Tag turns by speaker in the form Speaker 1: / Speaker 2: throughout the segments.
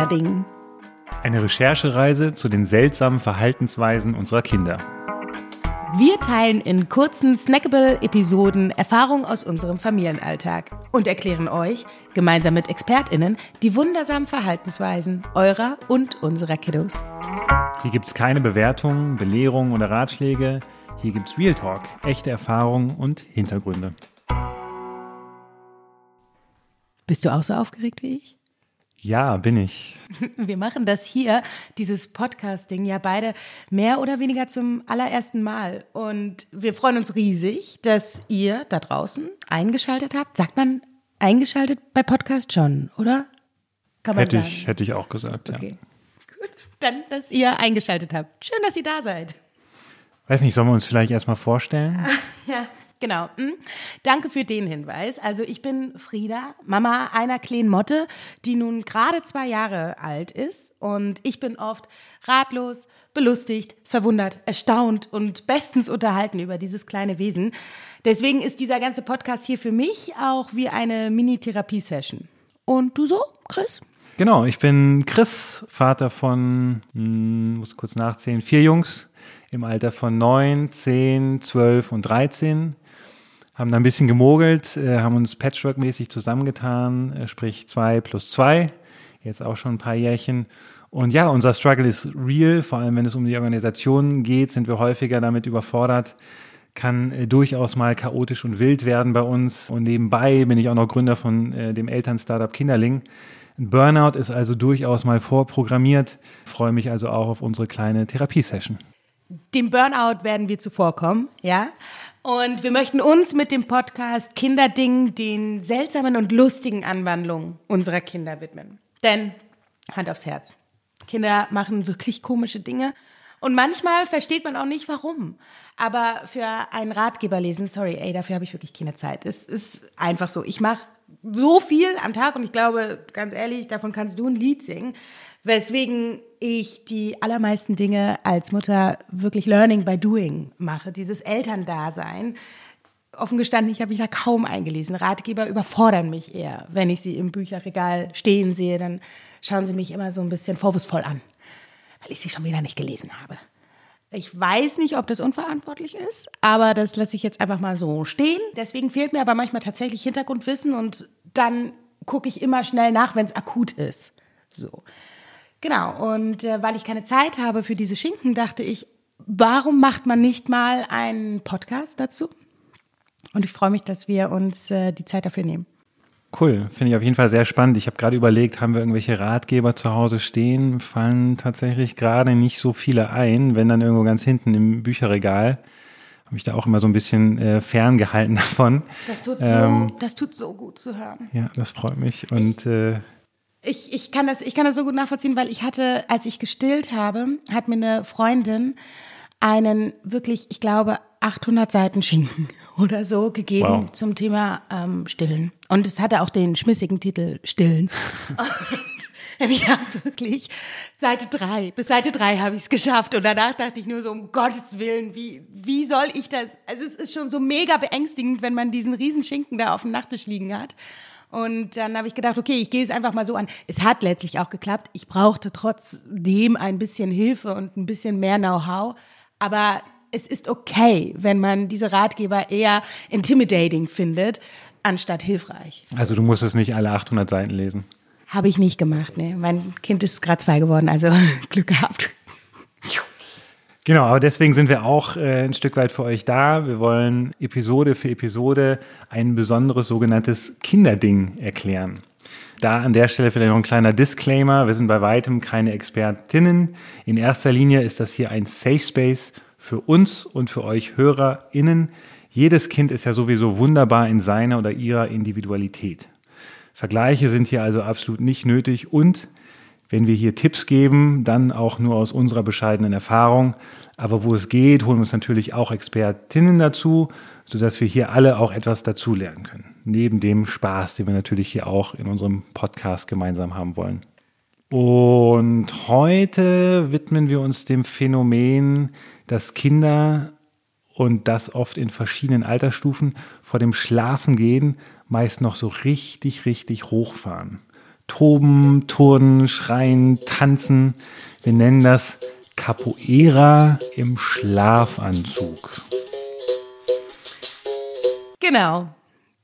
Speaker 1: Kinderdingen.
Speaker 2: Eine Recherchereise zu den seltsamen Verhaltensweisen unserer Kinder.
Speaker 1: Wir teilen in kurzen, snackable Episoden Erfahrungen aus unserem Familienalltag und erklären euch, gemeinsam mit ExpertInnen, die wundersamen Verhaltensweisen eurer und unserer Kiddos.
Speaker 2: Hier gibt es keine Bewertungen, Belehrungen oder Ratschläge. Hier gibt es Real Talk, echte Erfahrungen und Hintergründe.
Speaker 1: Bist du auch so aufgeregt wie ich?
Speaker 2: Ja, bin ich.
Speaker 1: Wir machen das hier, dieses Podcasting, ja beide mehr oder weniger zum allerersten Mal. Und wir freuen uns riesig, dass ihr da draußen eingeschaltet habt. Sagt man eingeschaltet bei Podcast schon, oder?
Speaker 2: Kann man hätte sagen. Ich, hätte ich auch gesagt, okay.
Speaker 1: ja. Gut, dann, dass ihr eingeschaltet habt. Schön, dass ihr da seid.
Speaker 2: Weiß nicht, sollen wir uns vielleicht erstmal vorstellen?
Speaker 1: ja, Genau. Hm. Danke für den Hinweis. Also ich bin Frieda, Mama einer kleinen Motte, die nun gerade zwei Jahre alt ist. Und ich bin oft ratlos, belustigt, verwundert, erstaunt und bestens unterhalten über dieses kleine Wesen. Deswegen ist dieser ganze Podcast hier für mich auch wie eine Mini-Therapie-Session. Und du so, Chris?
Speaker 2: Genau, ich bin Chris, Vater von, hm, muss kurz nachzählen, vier Jungs im Alter von neun, zehn, zwölf und dreizehn haben da ein bisschen gemogelt, äh, haben uns Patchwork-mäßig zusammengetan, äh, sprich zwei plus zwei, jetzt auch schon ein paar Jährchen. Und ja, unser Struggle ist real, vor allem wenn es um die Organisation geht, sind wir häufiger damit überfordert, kann äh, durchaus mal chaotisch und wild werden bei uns. Und nebenbei bin ich auch noch Gründer von dem Eltern-Startup Kinderling. Burnout ist also durchaus mal vorprogrammiert. freue mich also auch auf unsere kleine Therapiesession.
Speaker 1: Dem Burnout werden wir zuvorkommen, ja. Und wir möchten uns mit dem Podcast Kinderding den seltsamen und lustigen Anwandlungen unserer Kinder widmen. Denn, Hand aufs Herz, Kinder machen wirklich komische Dinge und manchmal versteht man auch nicht warum. Aber für einen Ratgeber lesen, sorry, ey, dafür habe ich wirklich keine Zeit. Es ist einfach so. Ich mache so viel am Tag und ich glaube, ganz ehrlich, davon kannst du ein Lied singen. Weswegen ich die allermeisten Dinge als Mutter wirklich Learning by Doing mache, dieses Elterndasein. Offen gestanden, ich habe mich da kaum eingelesen. Ratgeber überfordern mich eher. Wenn ich sie im Bücherregal stehen sehe, dann schauen sie mich immer so ein bisschen vorwurfsvoll an, weil ich sie schon wieder nicht gelesen habe. Ich weiß nicht, ob das unverantwortlich ist, aber das lasse ich jetzt einfach mal so stehen. Deswegen fehlt mir aber manchmal tatsächlich Hintergrundwissen und dann gucke ich immer schnell nach, wenn es akut ist. So. Genau, und äh, weil ich keine Zeit habe für diese Schinken, dachte ich, warum macht man nicht mal einen Podcast dazu? Und ich freue mich, dass wir uns äh, die Zeit dafür nehmen.
Speaker 2: Cool, finde ich auf jeden Fall sehr spannend. Ich habe gerade überlegt, haben wir irgendwelche Ratgeber zu Hause stehen? Fallen tatsächlich gerade nicht so viele ein, wenn dann irgendwo ganz hinten im Bücherregal. Habe ich da auch immer so ein bisschen äh, ferngehalten davon.
Speaker 1: Das tut, ähm, so, das tut so gut zu hören.
Speaker 2: Ja, das freut mich. Und äh,
Speaker 1: ich, ich, kann das, ich kann das so gut nachvollziehen, weil ich hatte, als ich gestillt habe, hat mir eine Freundin einen wirklich, ich glaube, 800 Seiten Schinken oder so gegeben wow. zum Thema ähm, Stillen. Und es hatte auch den schmissigen Titel Stillen. ja, wirklich. Seite drei. Bis Seite drei habe ich es geschafft. Und danach dachte ich nur so, um Gottes Willen, wie, wie soll ich das? Also es ist schon so mega beängstigend, wenn man diesen riesen Schinken da auf dem Nachttisch liegen hat. Und dann habe ich gedacht, okay, ich gehe es einfach mal so an. Es hat letztlich auch geklappt. Ich brauchte trotzdem ein bisschen Hilfe und ein bisschen mehr Know-how. Aber es ist okay, wenn man diese Ratgeber eher intimidating findet, anstatt hilfreich.
Speaker 2: Also du musst es nicht alle 800 Seiten lesen.
Speaker 1: Habe ich nicht gemacht, ne. Mein Kind ist gerade zwei geworden, also Glück gehabt.
Speaker 2: Genau, aber deswegen sind wir auch äh, ein Stück weit für euch da. Wir wollen Episode für Episode ein besonderes sogenanntes Kinderding erklären. Da an der Stelle vielleicht noch ein kleiner Disclaimer. Wir sind bei weitem keine Expertinnen. In erster Linie ist das hier ein Safe Space für uns und für euch HörerInnen. Jedes Kind ist ja sowieso wunderbar in seiner oder ihrer Individualität. Vergleiche sind hier also absolut nicht nötig und wenn wir hier Tipps geben, dann auch nur aus unserer bescheidenen Erfahrung. Aber wo es geht, holen wir uns natürlich auch Expertinnen dazu, sodass wir hier alle auch etwas dazulernen können. Neben dem Spaß, den wir natürlich hier auch in unserem Podcast gemeinsam haben wollen. Und heute widmen wir uns dem Phänomen, dass Kinder und das oft in verschiedenen Altersstufen vor dem Schlafengehen meist noch so richtig, richtig hochfahren. Toben, turnen, schreien, tanzen. Wir nennen das Capoeira im Schlafanzug.
Speaker 1: Genau.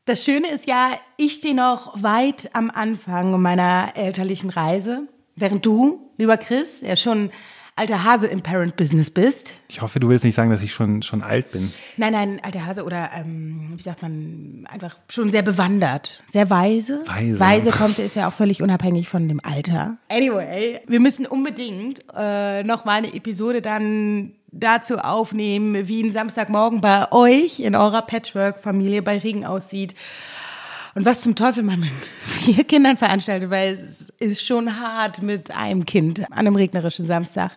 Speaker 1: Das Schöne ist ja, ich stehe noch weit am Anfang meiner elterlichen Reise, während du, lieber Chris, ja schon alter Hase im Parent-Business bist.
Speaker 2: Ich hoffe, du willst nicht sagen, dass ich schon, schon alt bin.
Speaker 1: Nein, nein, alter Hase oder, ähm, wie sagt man, einfach schon sehr bewandert, sehr weise.
Speaker 2: Weise.
Speaker 1: Weise kommt, ist ja auch völlig unabhängig von dem Alter. Anyway, wir müssen unbedingt äh, nochmal eine Episode dann dazu aufnehmen, wie ein Samstagmorgen bei euch in eurer Patchwork-Familie bei Regen aussieht. Und was zum Teufel man mit vier Kindern veranstaltet, weil es ist schon hart mit einem Kind an einem regnerischen Samstag.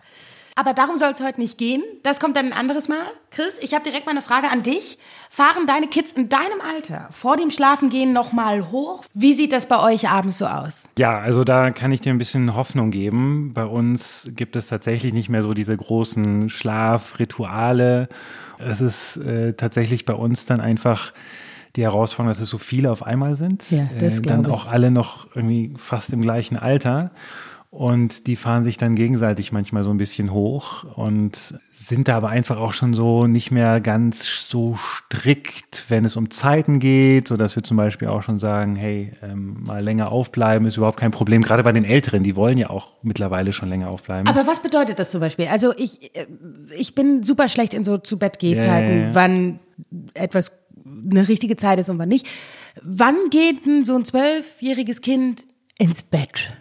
Speaker 1: Aber darum soll es heute nicht gehen. Das kommt dann ein anderes Mal. Chris, ich habe direkt mal eine Frage an dich. Fahren deine Kids in deinem Alter vor dem Schlafengehen nochmal hoch? Wie sieht das bei euch abends so aus?
Speaker 2: Ja, also da kann ich dir ein bisschen Hoffnung geben. Bei uns gibt es tatsächlich nicht mehr so diese großen Schlafrituale. Es ist äh, tatsächlich bei uns dann einfach die Herausforderung, dass es so viele auf einmal sind.
Speaker 1: Ja, das
Speaker 2: äh, dann
Speaker 1: ich.
Speaker 2: auch alle noch irgendwie fast im gleichen Alter. Und die fahren sich dann gegenseitig manchmal so ein bisschen hoch und sind da aber einfach auch schon so nicht mehr ganz so strikt, wenn es um Zeiten geht, so dass wir zum Beispiel auch schon sagen, hey, ähm, mal länger aufbleiben ist überhaupt kein Problem. Gerade bei den Älteren, die wollen ja auch mittlerweile schon länger aufbleiben.
Speaker 1: Aber was bedeutet das zum Beispiel? Also ich, äh, ich bin super schlecht in so zu Bett Gehzeiten,
Speaker 2: Ja, ja, ja.
Speaker 1: wann etwas eine richtige Zeit ist und wann nicht. Wann geht denn so ein zwölfjähriges Kind ins Bett?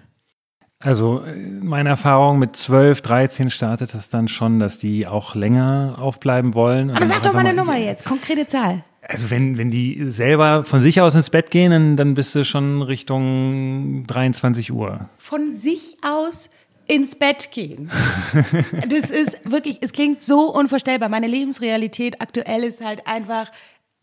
Speaker 2: Also äh, meine Erfahrung mit 12, 13 startet das dann schon, dass die auch länger aufbleiben wollen.
Speaker 1: Aber sag doch mal eine Nummer jetzt, konkrete Zahl.
Speaker 2: Also wenn, wenn die selber von sich aus ins Bett gehen, dann, dann bist du schon Richtung 23 Uhr.
Speaker 1: Von sich aus ins Bett gehen. Das ist wirklich, es klingt so unvorstellbar. Meine Lebensrealität aktuell ist halt einfach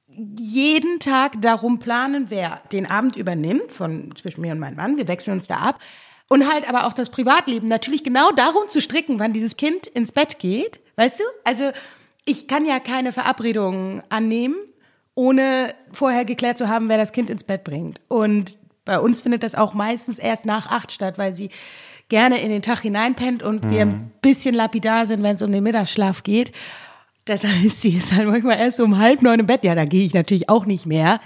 Speaker 1: jeden Tag darum planen, wer den Abend übernimmt von zwischen mir und meinem Mann. Wir wechseln uns da ab. Und halt aber auch das Privatleben natürlich genau darum zu stricken, wann dieses Kind ins Bett geht. Weißt du? Also ich kann ja keine Verabredungen annehmen, ohne vorher geklärt zu haben, wer das Kind ins Bett bringt. Und bei uns findet das auch meistens erst nach acht statt, weil sie gerne in den Tag hineinpennt und wir ein bisschen lapidar sind, wenn es um den Mittagsschlaf geht. Das heißt, sie ist halt manchmal erst um halb neun im Bett. Ja, da gehe ich natürlich auch nicht mehr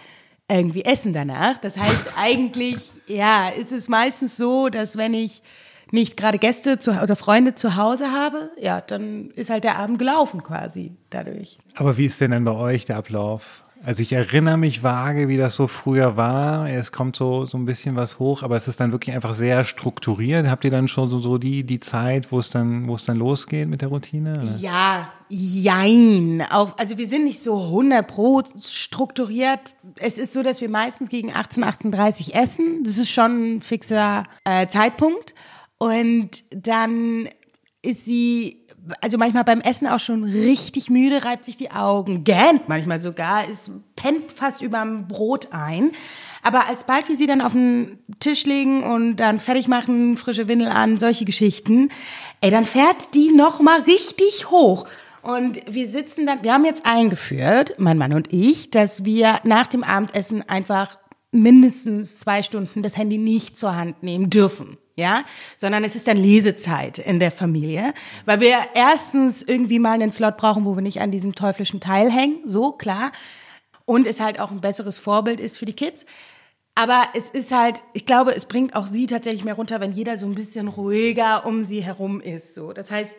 Speaker 1: irgendwie essen danach. Das heißt, eigentlich, ja, ist es meistens so, dass wenn ich nicht gerade Gäste zu, oder Freunde zu Hause habe, ja, dann ist halt der Abend gelaufen quasi dadurch.
Speaker 2: Aber wie ist denn dann bei euch der Ablauf? Also ich erinnere mich vage, wie das so früher war. Es kommt so, so ein bisschen was hoch, aber es ist dann wirklich einfach sehr strukturiert. Habt ihr dann schon so, so die, die Zeit, wo es dann, wo es dann losgeht mit der Routine? oder?
Speaker 1: Ja, jein. Auch, also wir sind nicht so 100 pro strukturiert. Es ist so, dass wir meistens gegen 18, 18.30 essen. Das ist schon ein fixer äh, Zeitpunkt. Und dann ist sie, also manchmal beim Essen auch schon richtig müde, reibt sich die Augen, gähnt manchmal sogar, ist, pennt fast überm Brot ein. Aber alsbald wir sie dann auf den Tisch legen und dann fertig machen, frische Windel an, solche Geschichten, ey, dann fährt die noch mal richtig hoch. Und wir sitzen dann, wir haben jetzt eingeführt, mein Mann und ich, dass wir nach dem Abendessen einfach mindestens zwei Stunden das Handy nicht zur Hand nehmen dürfen. Ja, sondern es ist dann Lesezeit in der Familie, weil wir erstens irgendwie mal einen Slot brauchen, wo wir nicht an diesem teuflischen Teil hängen, so klar, und es halt auch ein besseres Vorbild ist für die Kids. Aber es ist halt, ich glaube, es bringt auch sie tatsächlich mehr runter, wenn jeder so ein bisschen ruhiger um sie herum ist. So, das heißt,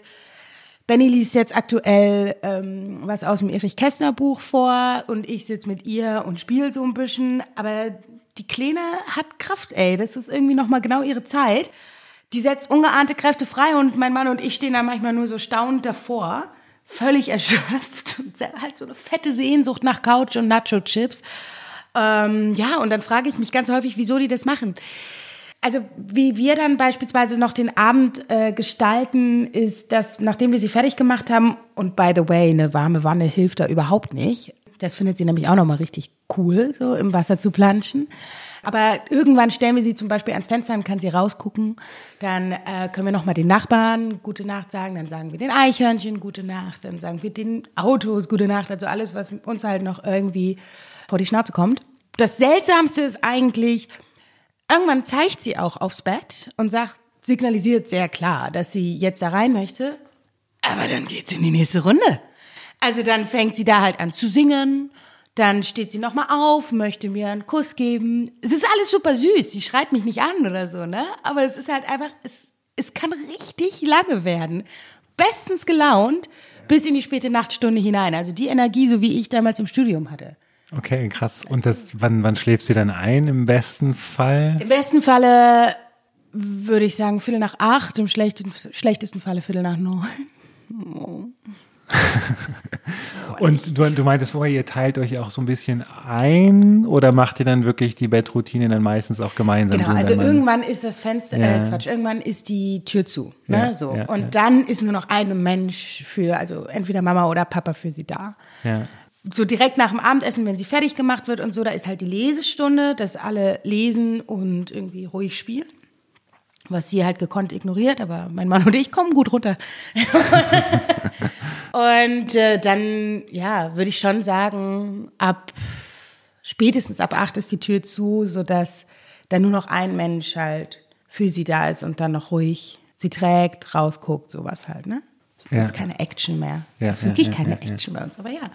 Speaker 1: Benny liest jetzt aktuell ähm, was aus dem Erich Kästner Buch vor und ich sitze mit ihr und spiele so ein bisschen. Aber die Kleine hat Kraft, ey. Das ist irgendwie nochmal genau ihre Zeit. Die setzt ungeahnte Kräfte frei und mein Mann und ich stehen da manchmal nur so staunend davor, völlig erschöpft und halt so eine fette Sehnsucht nach Couch und Nacho-Chips. Ähm, ja, und dann frage ich mich ganz häufig, wieso die das machen. Also wie wir dann beispielsweise noch den Abend äh, gestalten, ist, dass nachdem wir sie fertig gemacht haben, und by the way, eine warme Wanne hilft da überhaupt nicht. Das findet sie nämlich auch nochmal richtig cool, so im Wasser zu planschen. Aber irgendwann stellen wir sie zum Beispiel ans Fenster, dann kann sie rausgucken. Dann äh, können wir nochmal den Nachbarn gute Nacht sagen, dann sagen wir den Eichhörnchen gute Nacht, dann sagen wir den Autos gute Nacht, also alles, was uns halt noch irgendwie vor die Schnauze kommt. Das Seltsamste ist eigentlich, irgendwann zeigt sie auch aufs Bett und sagt, signalisiert sehr klar, dass sie jetzt da rein möchte. Aber dann geht's in die nächste Runde. Also dann fängt sie da halt an zu singen. Dann steht sie nochmal auf, möchte mir einen Kuss geben. Es ist alles super süß. Sie schreit mich nicht an oder so, ne? Aber es ist halt einfach, es, es kann richtig lange werden. Bestens gelaunt bis in die späte Nachtstunde hinein. Also die Energie, so wie ich damals im Studium hatte.
Speaker 2: Okay, krass. Und das, wann, wann schläft sie dann ein im besten Fall?
Speaker 1: Im besten Falle würde ich sagen Viertel nach acht, im schlechtesten, schlechtesten Falle Viertel nach neun.
Speaker 2: Und du, du meintest vorher, ihr teilt euch auch so ein bisschen ein oder macht ihr dann wirklich die Bettroutine dann meistens auch gemeinsam?
Speaker 1: Genau,
Speaker 2: so,
Speaker 1: also irgendwann ist das Fenster,
Speaker 2: Ja.
Speaker 1: äh, Quatsch, irgendwann ist die Tür zu. Ne,
Speaker 2: Ja,
Speaker 1: so.
Speaker 2: ja,
Speaker 1: und dann ist nur noch ein Mensch für, also entweder Mama oder Papa für sie da.
Speaker 2: Ja.
Speaker 1: So direkt nach dem Abendessen, wenn sie fertig gemacht wird und so, da ist halt die Lesestunde, dass alle lesen und irgendwie ruhig spielen. Was sie halt gekonnt ignoriert, aber mein Mann und ich kommen gut runter. und äh, dann, ja, würde ich schon sagen, ab spätestens ab acht ist die Tür zu, sodass dann nur noch ein Mensch halt für sie da ist und dann noch ruhig sie trägt, rausguckt, sowas halt, ne? Es
Speaker 2: Ja.
Speaker 1: ist keine Action mehr. Es
Speaker 2: Ja,
Speaker 1: ist wirklich
Speaker 2: ja,
Speaker 1: keine. Action bei uns, aber ja.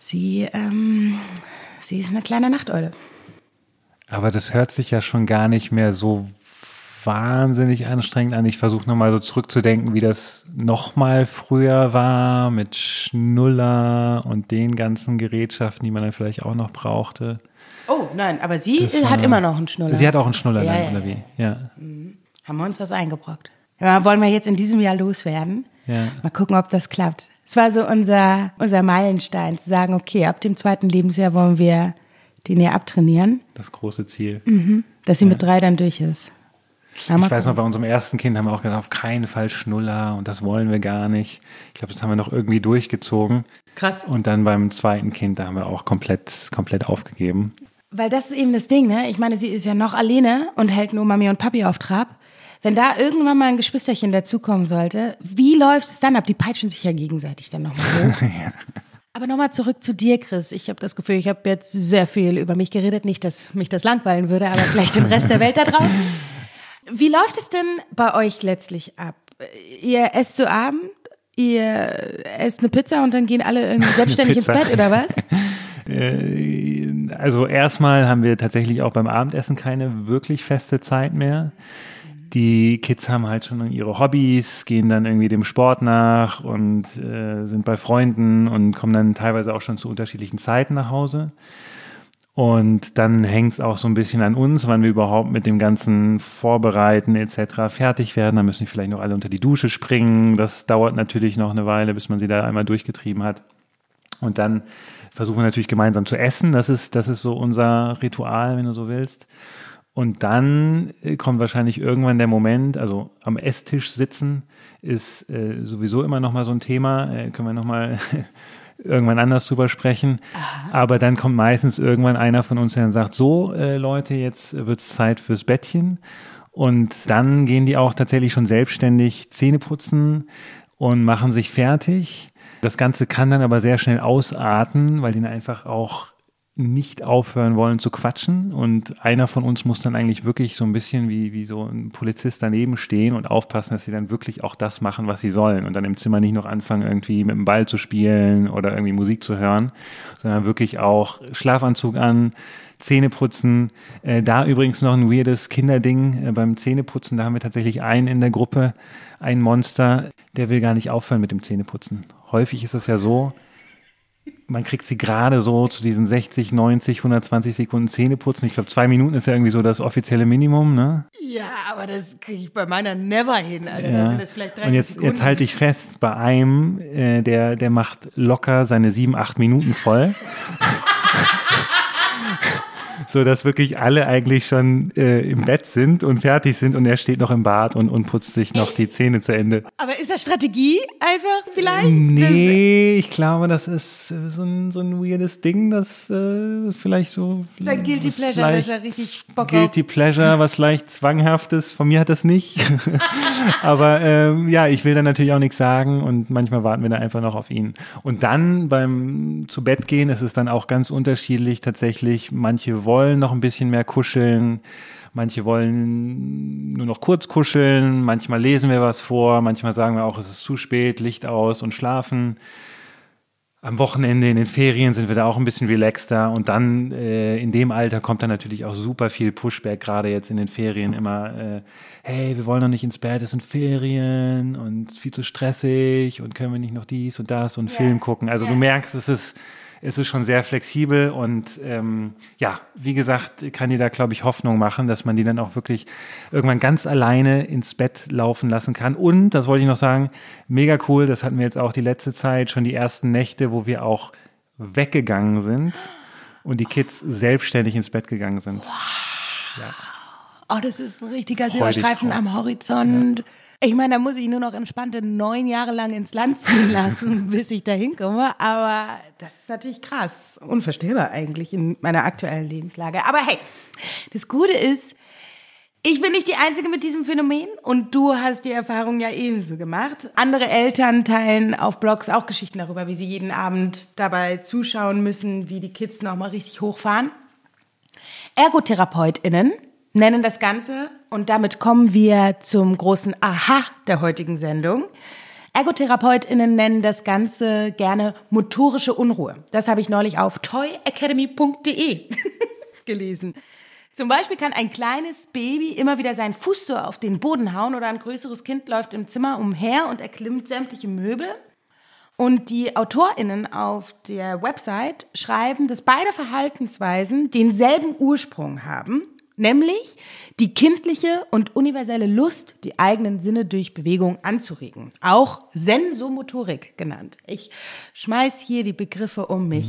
Speaker 1: Sie, ähm, sie ist eine kleine Nachteule.
Speaker 2: Aber das hört sich ja schon gar nicht mehr so wahnsinnig anstrengend an. Ich versuche nochmal so zurückzudenken, wie das nochmal früher war mit Schnuller und den ganzen Gerätschaften, die man dann vielleicht auch noch brauchte.
Speaker 1: Oh, nein, aber sie
Speaker 2: Das
Speaker 1: hat
Speaker 2: war-
Speaker 1: immer noch einen Schnuller.
Speaker 2: Sie hat auch einen Schnuller
Speaker 1: Ja,
Speaker 2: dann,
Speaker 1: ja,
Speaker 2: oder wie? Ja.
Speaker 1: Haben wir uns was eingebrockt. Ja, wollen wir jetzt in diesem Jahr loswerden?
Speaker 2: Ja.
Speaker 1: Mal gucken, ob das klappt. Es war so unser, unser Meilenstein, zu sagen, okay, ab dem zweiten Lebensjahr wollen wir den ja abtrainieren,
Speaker 2: Das große Ziel.
Speaker 1: dass sie mit drei dann durch ist. Ja,
Speaker 2: Ich weiß noch, bei unserem ersten Kind haben wir auch gesagt, auf keinen Fall Schnuller und das wollen wir gar nicht. Ich glaube, das haben wir noch irgendwie durchgezogen.
Speaker 1: Krass.
Speaker 2: Und dann beim zweiten Kind, da haben wir auch komplett, komplett aufgegeben.
Speaker 1: Weil das ist eben das Ding, ne? Ich meine, sie ist ja noch alleine und hält nur Mami und Papi auf Trab. Wenn da irgendwann mal ein Geschwisterchen dazukommen sollte, wie läuft es dann ab? Die peitschen sich ja gegenseitig dann nochmal hoch. Aber nochmal zurück zu dir, Chris. Ich habe das Gefühl, ich habe jetzt sehr viel über mich geredet. Nicht, dass mich das langweilen würde, aber vielleicht den Rest der Welt da draußen. Wie läuft es denn bei euch letztlich ab? Ihr esst zu Abend, ihr esst eine Pizza und dann gehen alle irgendwie selbstständig ins. Bett oder was?
Speaker 2: Äh, Also erstmal haben wir tatsächlich auch beim Abendessen keine wirklich feste Zeit mehr. Die Kids haben halt schon ihre Hobbys, gehen dann irgendwie dem Sport nach und äh, sind bei Freunden und kommen dann teilweise auch schon zu unterschiedlichen Zeiten nach Hause. Und dann hängt es auch so ein bisschen an uns, wann wir überhaupt mit dem ganzen Vorbereiten etc. fertig werden. Da müssen vielleicht noch alle unter die Dusche springen. Das dauert natürlich noch eine Weile, bis man sie da einmal durchgetrieben hat. Und dann versuchen wir natürlich gemeinsam zu essen. Das ist, das ist so unser Ritual, wenn du so willst. Und dann äh, kommt wahrscheinlich irgendwann der Moment, also am Esstisch sitzen ist äh, sowieso immer noch mal so ein Thema. Äh, können wir noch mal irgendwann anders drüber sprechen. Aber dann kommt meistens irgendwann einer von uns, der dann sagt, so äh, Leute, jetzt wird's Zeit fürs Bettchen. Und dann gehen die auch tatsächlich schon selbstständig Zähne putzen und machen sich fertig. Das Ganze kann dann aber sehr schnell ausarten, weil dann einfach auch nicht aufhören wollen zu quatschen. Und einer von uns muss dann eigentlich wirklich so ein bisschen wie, wie so ein Polizist daneben stehen und aufpassen, dass sie dann wirklich auch das machen, was sie sollen. Und dann im Zimmer nicht noch anfangen, irgendwie mit dem Ball zu spielen oder irgendwie Musik zu hören, sondern wirklich auch Schlafanzug an, Zähne putzen. Äh, da übrigens noch ein weirdes Kinderding äh, beim Zähneputzen. Da haben wir tatsächlich einen in der Gruppe, ein Monster, der will gar nicht aufhören mit dem Zähneputzen. Häufig ist es ja so, man kriegt sie gerade so zu diesen 60, 90, 120 Sekunden Zähneputzen. Ich glaube, zwei Minuten ist ja irgendwie so das offizielle Minimum, ne?
Speaker 1: Ja, aber das kriege ich bei meiner never hin, Alter. Da
Speaker 2: Ja.
Speaker 1: sind das vielleicht 30
Speaker 2: Und jetzt,
Speaker 1: Sekunden.
Speaker 2: jetzt halte ich fest, bei einem, äh, der, der macht locker seine sieben, acht Minuten voll. so dass wirklich alle eigentlich schon äh, im Bett sind und fertig sind und er steht noch im Bad und, und putzt sich noch die Zähne zu Ende.
Speaker 1: Aber ist das Strategie einfach vielleicht?
Speaker 2: Nee, ich glaube, das ist so ein, so ein weirdes Ding, das äh, vielleicht so.
Speaker 1: Sein Guilty Pleasure,
Speaker 2: leicht-
Speaker 1: dass er richtig Bock
Speaker 2: Guilty Pleasure, was leicht zwanghaftes. Von mir hat das nicht. Aber ähm, ja, ich will da natürlich auch nichts sagen und manchmal warten wir da einfach noch auf ihn. Und dann beim zu Bett gehen ist es dann auch ganz unterschiedlich tatsächlich. Manche wollen noch ein bisschen mehr kuscheln. Manche wollen nur noch kurz kuscheln. Manchmal lesen wir was vor. Manchmal sagen wir auch, es ist zu spät, Licht aus und schlafen am Wochenende in den Ferien sind wir da auch ein bisschen relaxter und dann äh, in dem Alter kommt dann natürlich auch super viel Pushback, gerade jetzt in den Ferien immer, äh, hey, wir wollen noch nicht ins Bett, es sind Ferien und viel zu stressig und können wir nicht noch dies und das und yeah. Film gucken. Also yeah. du merkst, es ist es ist schon sehr flexibel und ähm, ja, wie gesagt, kann dir da, glaube ich, Hoffnung machen, dass man die dann auch wirklich irgendwann ganz alleine ins Bett laufen lassen kann. Und, das wollte ich noch sagen, mega cool, das hatten wir jetzt auch die letzte Zeit, schon die ersten Nächte, wo wir auch weggegangen sind und die Kids selbstständig ins Bett gegangen sind.
Speaker 1: Wow. Ja. Oh, das ist ein richtiger Silberstreifen am Horizont. Ja. Ich meine, da muss ich nur noch entspannte neun Jahre lang ins Land ziehen lassen, bis ich da hinkomme. Aber das ist natürlich krass. Unvorstellbar eigentlich in meiner aktuellen Lebenslage. Aber hey, das Gute ist, ich bin nicht die Einzige mit diesem Phänomen und du hast die Erfahrung ja ebenso gemacht. Andere Eltern teilen auf Blogs auch Geschichten darüber, wie sie jeden Abend dabei zuschauen müssen, wie die Kids nochmal richtig hochfahren. ErgotherapeutInnen nennen das Ganze, und damit kommen wir zum großen Aha der heutigen Sendung. ErgotherapeutInnen nennen das Ganze gerne motorische Unruhe. Das habe ich neulich auf toyacademy.de gelesen. Zum Beispiel kann ein kleines Baby immer wieder seinen Fuß so auf den Boden hauen oder ein größeres Kind läuft im Zimmer umher und erklimmt sämtliche Möbel. Und die AutorInnen auf der Website schreiben, dass beide Verhaltensweisen denselben Ursprung haben nämlich die kindliche und universelle Lust, die eigenen Sinne durch Bewegung anzuregen, auch Sensomotorik genannt. Ich schmeiß hier die Begriffe um mich.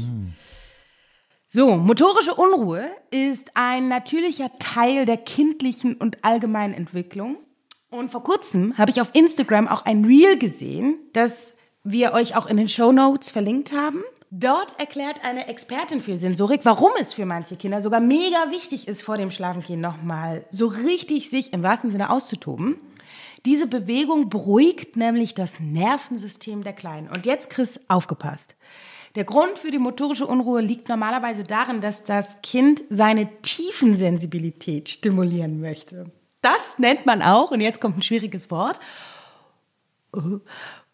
Speaker 1: So, motorische Unruhe ist ein natürlicher Teil der kindlichen und allgemeinen Entwicklung. Und vor kurzem habe ich auf Instagram auch ein Reel gesehen, das wir euch auch in den Show Notes verlinkt haben. Dort erklärt eine Expertin für Sensorik, warum es für manche Kinder sogar mega wichtig ist, vor dem Schlafengehen nochmal so richtig sich im wahrsten Sinne auszutoben. Diese Bewegung beruhigt nämlich das Nervensystem der Kleinen. Und jetzt, Chris, aufgepasst. Der Grund für die motorische Unruhe liegt normalerweise darin, dass das Kind seine Tiefensensibilität stimulieren möchte. Das nennt man auch, und jetzt kommt ein schwieriges Wort,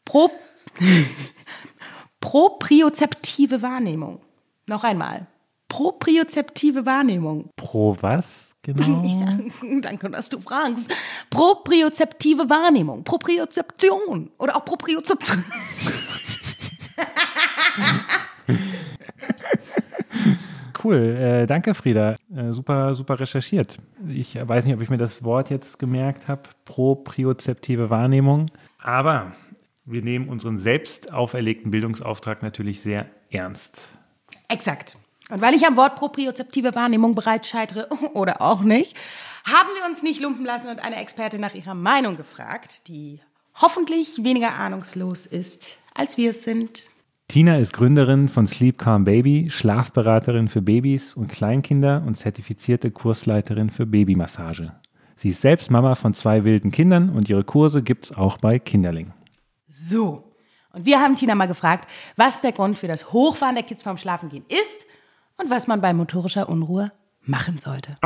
Speaker 1: Pro Propriozeptive Wahrnehmung. Noch einmal. Propriozeptive Wahrnehmung.
Speaker 2: Pro was genau?
Speaker 1: ja, danke, dass du fragst. Propriozeptive Wahrnehmung. Propriozeption. Oder auch Propriozeption.
Speaker 2: cool. Äh, danke, Frieda. Äh, super, super recherchiert. Ich weiß nicht, ob ich mir das Wort jetzt gemerkt habe. Propriozeptive Wahrnehmung. Aber wir nehmen unseren selbst auferlegten Bildungsauftrag natürlich sehr ernst.
Speaker 1: Exakt. Und weil ich am Wort propriozeptive Wahrnehmung bereits scheitere oder auch nicht, haben wir uns nicht lumpen lassen und eine Expertin nach ihrer Meinung gefragt, die hoffentlich weniger ahnungslos ist, als wir es sind.
Speaker 2: Tina ist Gründerin von Sleep Calm Baby, Schlafberaterin für Babys und Kleinkinder und zertifizierte Kursleiterin für Babymassage. Sie ist selbst Mama von zwei wilden Kindern und ihre Kurse gibt es auch bei Kinderling.
Speaker 1: So. Und wir haben Tina mal gefragt, was der Grund für das Hochfahren der Kids vorm Schlafengehen ist und was man bei motorischer Unruhe machen sollte.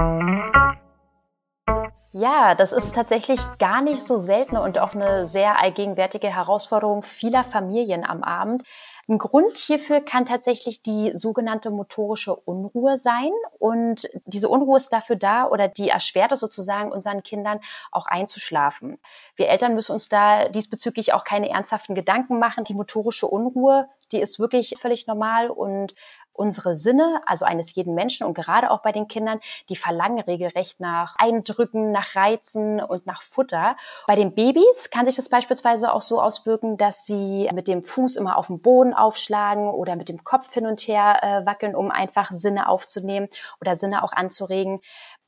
Speaker 3: Ja, das ist tatsächlich gar nicht so selten und auch eine sehr allgegenwärtige Herausforderung vieler Familien am Abend. Ein Grund hierfür kann tatsächlich die sogenannte motorische Unruhe sein. Und diese Unruhe ist dafür da oder die erschwert es sozusagen unseren Kindern auch einzuschlafen. Wir Eltern müssen uns da diesbezüglich auch keine ernsthaften Gedanken machen. Die motorische Unruhe, die ist wirklich völlig normal und unsere Sinne, also eines jeden Menschen und gerade auch bei den Kindern, die verlangen regelrecht nach Eindrücken, nach Reizen und nach Futter. Bei den Babys kann sich das beispielsweise auch so auswirken, dass sie mit dem Fuß immer auf den Boden aufschlagen oder mit dem Kopf hin und her äh, wackeln, um einfach Sinne aufzunehmen oder Sinne auch anzuregen.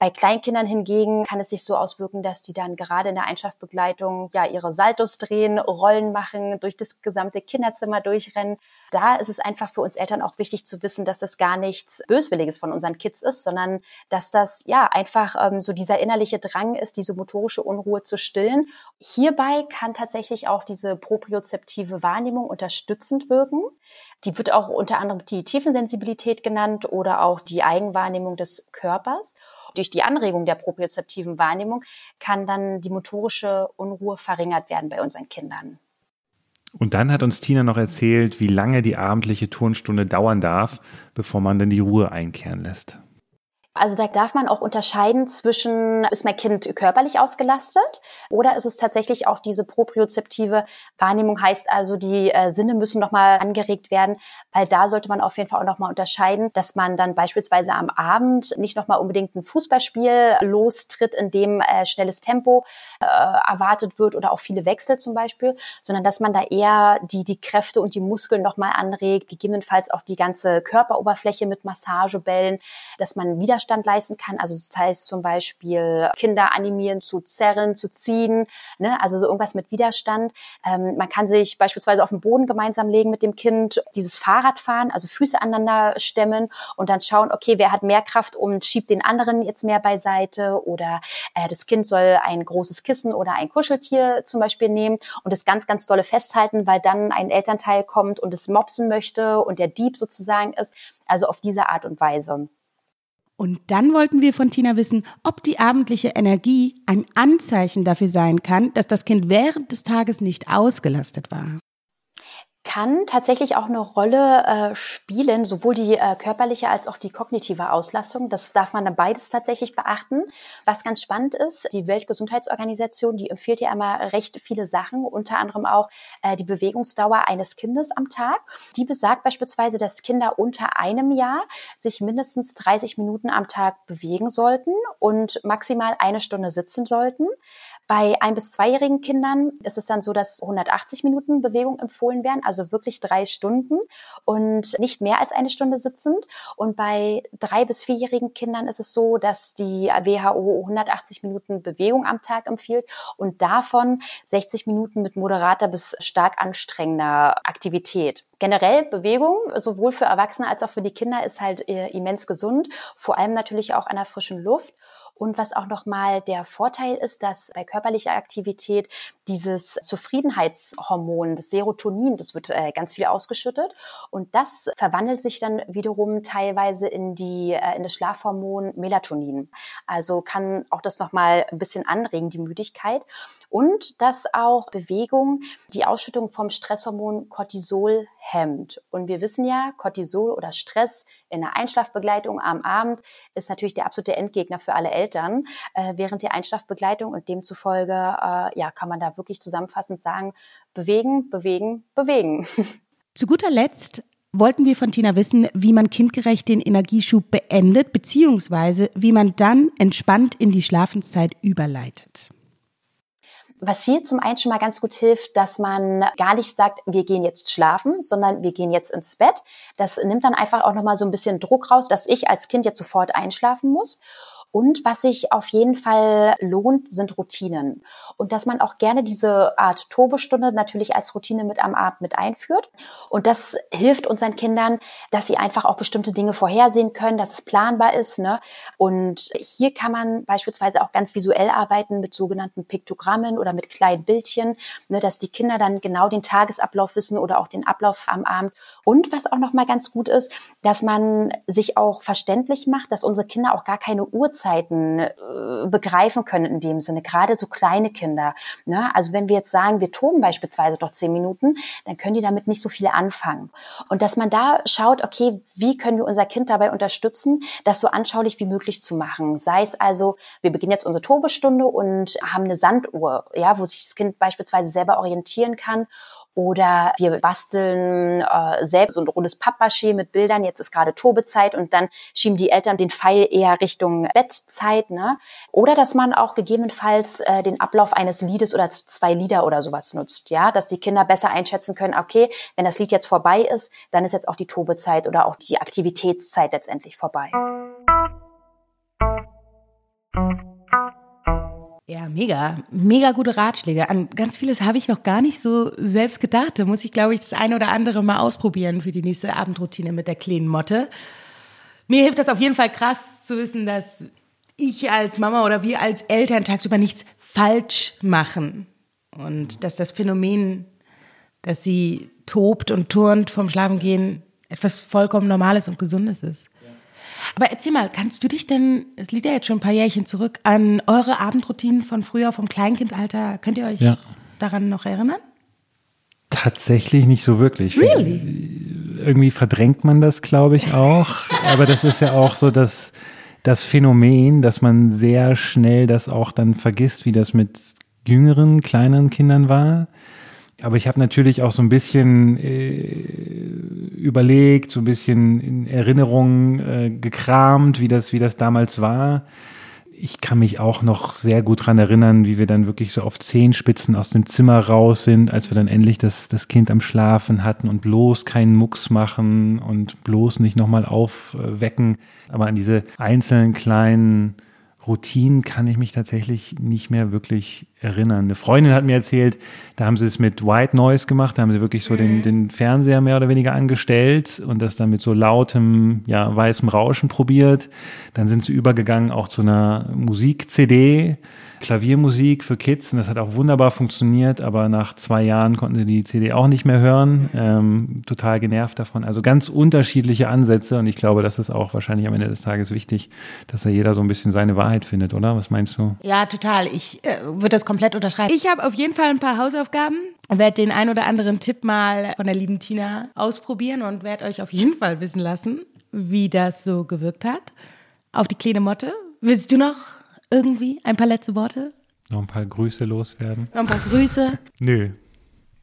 Speaker 3: Bei Kleinkindern hingegen kann es sich so auswirken, dass die dann gerade in der Einschlafbegleitung ja ihre Saltos drehen, Rollen machen, durch das gesamte Kinderzimmer durchrennen. Da ist es einfach für uns Eltern auch wichtig zu wissen, wissen, dass das gar nichts Böswilliges von unseren Kids ist, sondern dass das ja einfach ähm, so dieser innerliche Drang ist, diese motorische Unruhe zu stillen. Hierbei kann tatsächlich auch diese propriozeptive Wahrnehmung unterstützend wirken. Die wird auch unter anderem die Tiefensensibilität genannt oder auch die Eigenwahrnehmung des Körpers. Durch die Anregung der propriozeptiven Wahrnehmung kann dann die motorische Unruhe verringert werden bei unseren Kindern.
Speaker 2: Und dann hat uns Tina noch erzählt, wie lange die abendliche Turnstunde dauern darf, bevor man dann die Ruhe einkehren lässt.
Speaker 3: Also da darf man auch unterscheiden zwischen, ist mein Kind körperlich ausgelastet oder ist es tatsächlich auch diese propriozeptive Wahrnehmung, heißt also, die äh, Sinne müssen nochmal angeregt werden, weil da sollte man auf jeden Fall auch nochmal unterscheiden, dass man dann beispielsweise am Abend nicht nochmal unbedingt ein Fußballspiel lostritt, in dem äh, schnelles Tempo äh, erwartet wird oder auch viele Wechsel zum Beispiel, sondern dass man da eher die, die Kräfte und die Muskeln nochmal anregt, gegebenenfalls auch die ganze Körperoberfläche mit Massagebällen, dass man wieder Widerstand leisten kann. Also das heißt zum Beispiel Kinder animieren zu zerren, zu ziehen, ne? also so irgendwas mit Widerstand. Ähm, man kann sich beispielsweise auf den Boden gemeinsam legen mit dem Kind, dieses Fahrrad fahren, also Füße aneinander stemmen und dann schauen, okay, wer hat mehr Kraft und schiebt den anderen jetzt mehr beiseite oder äh, das Kind soll ein großes Kissen oder ein Kuscheltier zum Beispiel nehmen und das ganz, ganz dolle festhalten, weil dann ein Elternteil kommt und es mopsen möchte und der Dieb sozusagen ist. Also auf diese Art und Weise.
Speaker 1: Und dann wollten wir von Tina wissen, ob die abendliche Energie ein Anzeichen dafür sein kann, dass das Kind während des Tages nicht ausgelastet war
Speaker 3: kann tatsächlich auch eine Rolle äh, spielen, sowohl die äh, körperliche als auch die kognitive Auslastung. Das darf man dann beides tatsächlich beachten. Was ganz spannend ist, die Weltgesundheitsorganisation, die empfiehlt ja immer recht viele Sachen, unter anderem auch äh, die Bewegungsdauer eines Kindes am Tag. Die besagt beispielsweise, dass Kinder unter einem Jahr sich mindestens 30 Minuten am Tag bewegen sollten und maximal eine Stunde sitzen sollten. Bei ein- bis zweijährigen Kindern ist es dann so, dass 180 Minuten Bewegung empfohlen werden, also wirklich drei Stunden und nicht mehr als eine Stunde sitzend. Und bei drei- bis vierjährigen Kindern ist es so, dass die WHO 180 Minuten Bewegung am Tag empfiehlt und davon 60 Minuten mit moderater bis stark anstrengender Aktivität. Generell Bewegung, sowohl für Erwachsene als auch für die Kinder, ist halt äh, immens gesund, vor allem natürlich auch an der frischen Luft. Und was auch nochmal der Vorteil ist, dass bei körperlicher Aktivität dieses Zufriedenheitshormon, das Serotonin, das wird äh, ganz viel ausgeschüttet und das verwandelt sich dann wiederum teilweise in die äh, in das Schlafhormon Melatonin. Also kann auch das nochmal ein bisschen anregen, die Müdigkeit und dass auch Bewegung die Ausschüttung vom Stresshormon Cortisol hemmt. Und wir wissen ja, Cortisol oder Stress in der Einschlafbegleitung am Abend ist natürlich der absolute Endgegner für alle Eltern äh, während der Einschlafbegleitung und demzufolge äh, ja kann man da wirklich zusammenfassend sagen, bewegen, bewegen, bewegen.
Speaker 1: Zu guter Letzt wollten wir von Tina wissen, wie man kindgerecht den Energieschub beendet, beziehungsweise wie man dann entspannt in die Schlafenszeit überleitet.
Speaker 3: Was hier zum einen schon mal ganz gut hilft, dass man gar nicht sagt, wir gehen jetzt schlafen, sondern wir gehen jetzt ins Bett. Das nimmt dann einfach auch nochmal so ein bisschen Druck raus, dass ich als Kind jetzt sofort einschlafen muss. Und was sich auf jeden Fall lohnt, sind Routinen. Und dass man auch gerne diese Art Turbostunde natürlich als Routine mit am Abend mit einführt. Und das hilft unseren Kindern, dass sie einfach auch bestimmte Dinge vorhersehen können, dass es planbar ist. Ne? Und hier kann man beispielsweise auch ganz visuell arbeiten mit sogenannten Piktogrammen oder mit kleinen Bildchen, ne, dass die Kinder dann genau den Tagesablauf wissen oder auch den Ablauf am Abend. Und was auch nochmal ganz gut ist, dass man sich auch verständlich macht, dass unsere Kinder auch gar keine Uhrzeit Uhrzeiten äh, begreifen können in dem Sinne, gerade so kleine Kinder. Ne? Also wenn wir jetzt sagen, wir toben beispielsweise doch zehn Minuten, dann können die damit nicht so viel anfangen. Und dass man da schaut, okay, wie können wir unser Kind dabei unterstützen, das so anschaulich wie möglich zu machen. Sei es also, wir beginnen jetzt unsere Tobestunde und haben eine Sanduhr, ja, wo sich das Kind beispielsweise selber orientieren kann oder wir basteln äh, selbst so ein rundes Pappmaché mit Bildern. Jetzt ist gerade Tobezeit und dann schieben die Eltern den Pfeil eher Richtung Bettzeit. Ne? Oder dass man auch gegebenenfalls äh, den Ablauf eines Liedes oder zwei Lieder oder sowas nutzt. Ja, dass die Kinder besser einschätzen können, okay, wenn das Lied jetzt vorbei ist, dann ist jetzt auch die Tobezeit oder auch die Aktivitätszeit letztendlich vorbei.
Speaker 1: Ja, mega, mega gute Ratschläge. An ganz vieles habe ich noch gar nicht so selbst gedacht. Da muss ich, glaube ich, das eine oder andere mal ausprobieren für die nächste Abendroutine mit der kleinen Motte. Mir hilft das auf jeden Fall krass zu wissen, dass ich als Mama oder wir als Eltern tagsüber nichts falsch machen. Und dass das Phänomen, dass sie tobt und turnt vom Schlafengehen, etwas vollkommen Normales und Gesundes ist. Aber erzähl mal, kannst du dich denn, es liegt ja jetzt schon ein paar Jährchen zurück, an eure Abendroutinen von früher, vom Kleinkindalter, könnt ihr euch ja. daran noch erinnern?
Speaker 2: Tatsächlich nicht so wirklich.
Speaker 1: Really?
Speaker 2: Irgendwie verdrängt man das, glaube ich, auch. Aber das ist ja auch so das, das Phänomen, dass man sehr schnell das auch dann vergisst, wie das mit jüngeren, kleineren Kindern war. Aber ich habe natürlich auch so ein bisschen äh, überlegt, so ein bisschen in Erinnerungen äh, gekramt, wie das, wie das damals war. Ich kann mich auch noch sehr gut dran erinnern, wie wir dann wirklich so auf Zehenspitzen aus dem Zimmer raus sind, als wir dann endlich das, das Kind am Schlafen hatten und bloß keinen Mucks machen und bloß nicht nochmal aufwecken. Aber an diese einzelnen kleinen Routinen kann ich mich tatsächlich nicht mehr wirklich erinnern. Eine Freundin hat mir erzählt, da haben sie es mit White Noise gemacht, da haben sie wirklich so den, mhm. den Fernseher mehr oder weniger angestellt und das dann mit so lautem, ja, weißem Rauschen probiert. Dann sind sie übergegangen auch zu einer Musik-CD Klaviermusik für Kids und das hat auch wunderbar funktioniert, aber nach zwei Jahren konnten sie die CD auch nicht mehr hören. Ähm, total genervt davon. Also ganz unterschiedliche Ansätze und ich glaube, das ist auch wahrscheinlich am Ende des Tages wichtig, dass da jeder so ein bisschen seine Wahrheit findet, oder? Was meinst du?
Speaker 1: Ja, total. Ich äh, würde das komplett unterschreiben. Ich habe auf jeden Fall ein paar Hausaufgaben werde den ein oder anderen Tipp mal von der lieben Tina ausprobieren und werde euch auf jeden Fall wissen lassen, wie das so gewirkt hat. Auf die kleine Motte. Willst du noch irgendwie? Ein paar letzte Worte?
Speaker 2: Noch ein paar Grüße loswerden.
Speaker 1: Noch ein paar Grüße?
Speaker 2: Nö.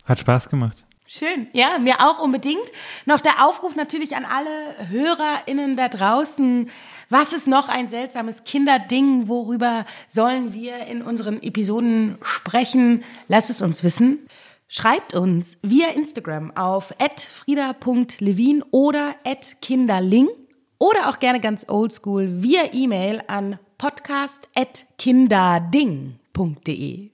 Speaker 2: Hat Spaß gemacht.
Speaker 1: Schön. Ja, mir auch unbedingt. Noch der Aufruf natürlich an alle HörerInnen da draußen. Was ist noch ein seltsames Kinderding? Worüber sollen wir in unseren Episoden sprechen? Lasst es uns wissen. Schreibt uns via Instagram auf frieda.levin oder kinderling oder auch gerne ganz oldschool via E-Mail an podcast.kinderding.de.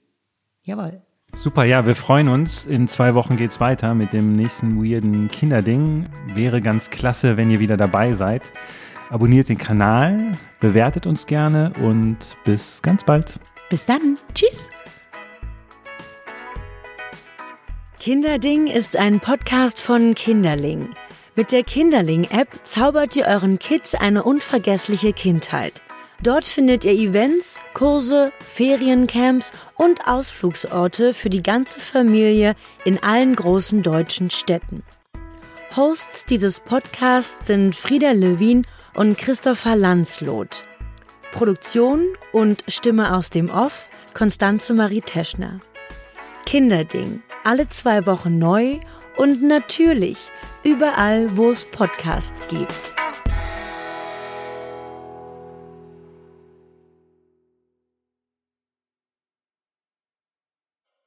Speaker 1: Jawohl.
Speaker 2: Super, ja, wir freuen uns. In zwei Wochen geht's weiter mit dem nächsten weirden Kinderding. Wäre ganz klasse, wenn ihr wieder dabei seid. Abonniert den Kanal, bewertet uns gerne und bis ganz bald.
Speaker 1: Bis dann. Tschüss.
Speaker 4: Kinderding ist ein Podcast von Kinderling. Mit der Kinderling-App zaubert ihr euren Kids eine unvergessliche Kindheit. Dort findet ihr Events, Kurse, Feriencamps und Ausflugsorte für die ganze Familie in allen großen deutschen Städten. Hosts dieses Podcasts sind Frieda Levin und Christopher Landsloth. Produktion und Stimme aus dem Off Konstanze Marie Teschner. Kinderding, alle zwei Wochen neu und natürlich überall, wo es Podcasts gibt.